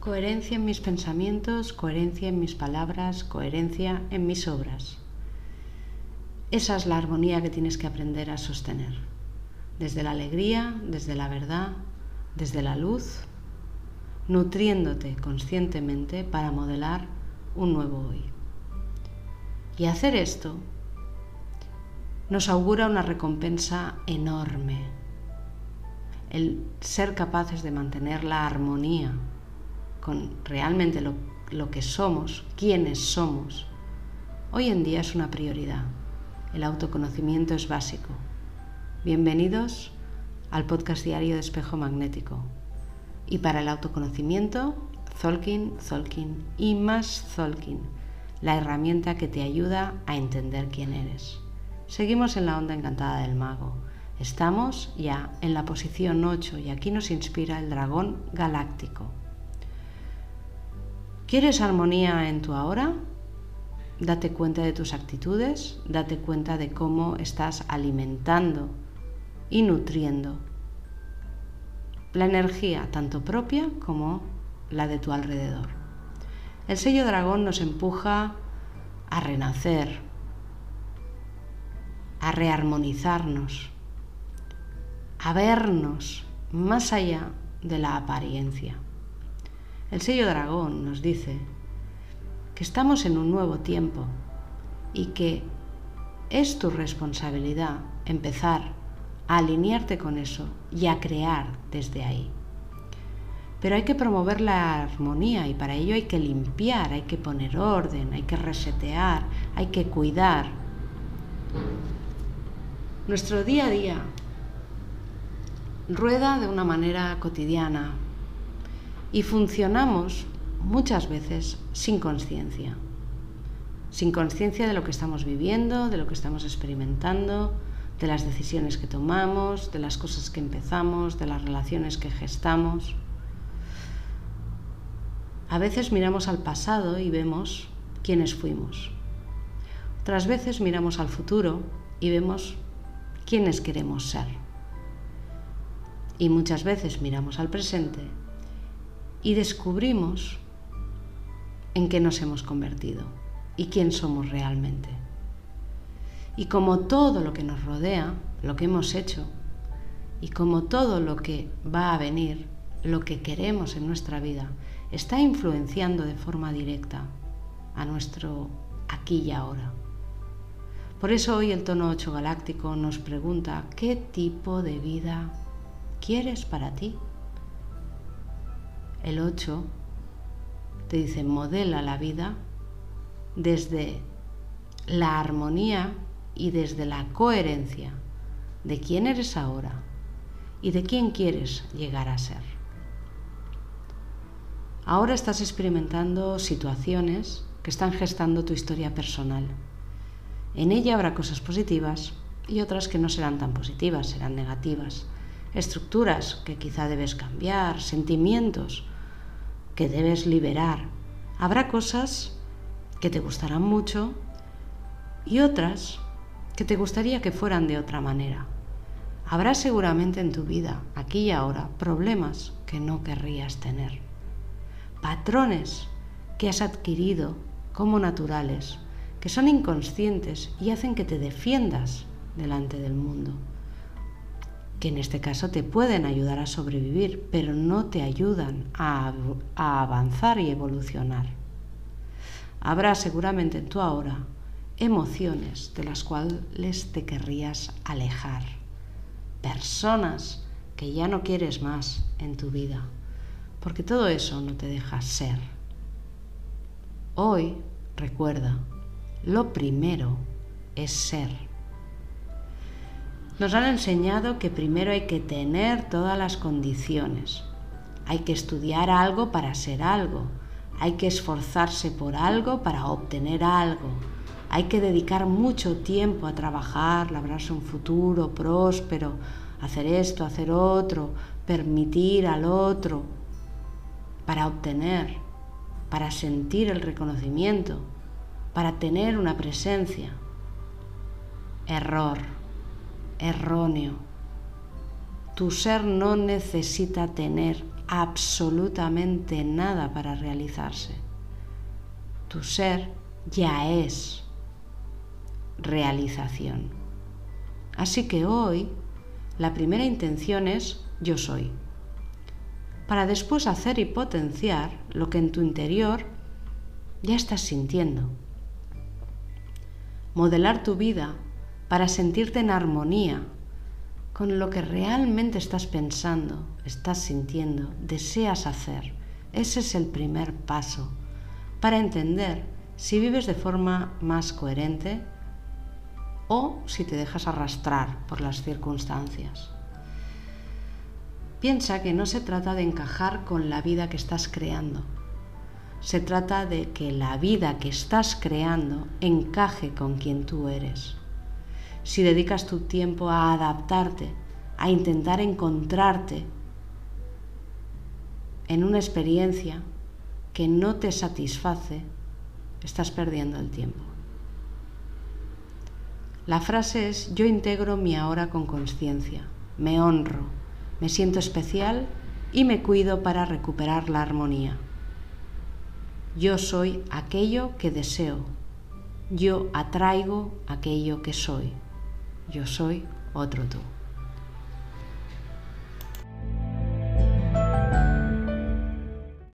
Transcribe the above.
Coherencia en mis pensamientos, coherencia en mis palabras, coherencia en mis obras. Esa es la armonía que tienes que aprender a sostener. Desde la alegría, desde la verdad, desde la luz, nutriéndote conscientemente para modelar un nuevo hoy. Y hacer esto nos augura una recompensa enorme. El ser capaces de mantener la armonía con realmente lo, que somos, quiénes somos, hoy en día es una prioridad. El autoconocimiento es básico. Bienvenidos al podcast diario de Espejo Magnético. Y para el autoconocimiento, Zolkin, Zolkin y más Zolkin, la herramienta que te ayuda a entender quién eres. Seguimos en la onda encantada del mago. Estamos ya en la posición 8 y aquí nos inspira el dragón galáctico. ¿Quieres armonía en tu ahora? Date cuenta de tus actitudes, date cuenta de cómo estás alimentando y nutriendo la energía tanto propia como la de tu alrededor. El sello dragón nos empuja a renacer, a rearmonizarnos, a vernos más allá de la apariencia. El sello dragón nos dice que estamos en un nuevo tiempo y que es tu responsabilidad empezar a alinearte con eso y a crear desde ahí. Pero hay que promover la armonía y para ello hay que limpiar, hay que poner orden, hay que resetear, hay que cuidar. Nuestro día a día rueda de una manera cotidiana, y funcionamos muchas veces sin conciencia. Sin conciencia de lo que estamos viviendo, de lo que estamos experimentando, de las decisiones que tomamos, de las cosas que empezamos, de las relaciones que gestamos. A veces miramos al pasado y vemos quiénes fuimos. Otras veces miramos al futuro y vemos quiénes queremos ser. Y muchas veces miramos al presente y descubrimos en qué nos hemos convertido y quién somos realmente. Y como todo lo que nos rodea, lo que hemos hecho, y como todo lo que va a venir, lo que queremos en nuestra vida, está influenciando de forma directa a nuestro aquí y ahora. Por eso hoy el tono 8 galáctico nos pregunta, ¿qué tipo de vida quieres para ti? El 8 te dice, modela la vida desde la armonía y desde la coherencia de quién eres ahora y de quién quieres llegar a ser. Ahora estás experimentando situaciones que están gestando tu historia personal. En ella habrá cosas positivas y otras que no serán tan positivas, serán negativas. Estructuras que quizá debes cambiar, sentimientos que debes liberar. Habrá cosas que te gustarán mucho y otras que te gustaría que fueran de otra manera. Habrá seguramente en tu vida, aquí y ahora, problemas que no querrías tener. Patrones que has adquirido como naturales, que son inconscientes y hacen que te defiendas delante del mundo que en este caso te pueden ayudar a sobrevivir, pero no te ayudan a, avanzar y evolucionar. Habrá seguramente en tu ahora emociones de las cuales te querrías alejar, personas que ya no quieres más en tu vida, porque todo eso no te deja ser. Hoy, recuerda, lo primero es ser. Nos han enseñado que primero hay que tener todas las condiciones. Hay que estudiar algo para ser algo. Hay que esforzarse por algo para obtener algo. Hay que dedicar mucho tiempo a trabajar, labrarse un futuro próspero, hacer esto, hacer otro, permitir al otro para obtener, para sentir el reconocimiento, para tener una presencia. Error erróneo. Tu ser no necesita tener absolutamente nada para realizarse. Tu ser ya es realización. Así que hoy la primera intención es yo soy, para después hacer y potenciar lo que en tu interior ya estás sintiendo. Modelar tu vida para sentirte en armonía con lo que realmente estás pensando, estás sintiendo, deseas hacer. Ese es el primer paso para entender si vives de forma más coherente o si te dejas arrastrar por las circunstancias. Piensa que no se trata de encajar con la vida que estás creando. Se trata de que la vida que estás creando encaje con quien tú eres si dedicas tu tiempo a adaptarte, a intentar encontrarte en una experiencia que no te satisface, estás perdiendo el tiempo. La frase es, yo integro mi ahora con conciencia, me honro, me siento especial y me cuido para recuperar la armonía. Yo soy aquello que deseo, yo atraigo aquello que soy. Yo soy otro tú.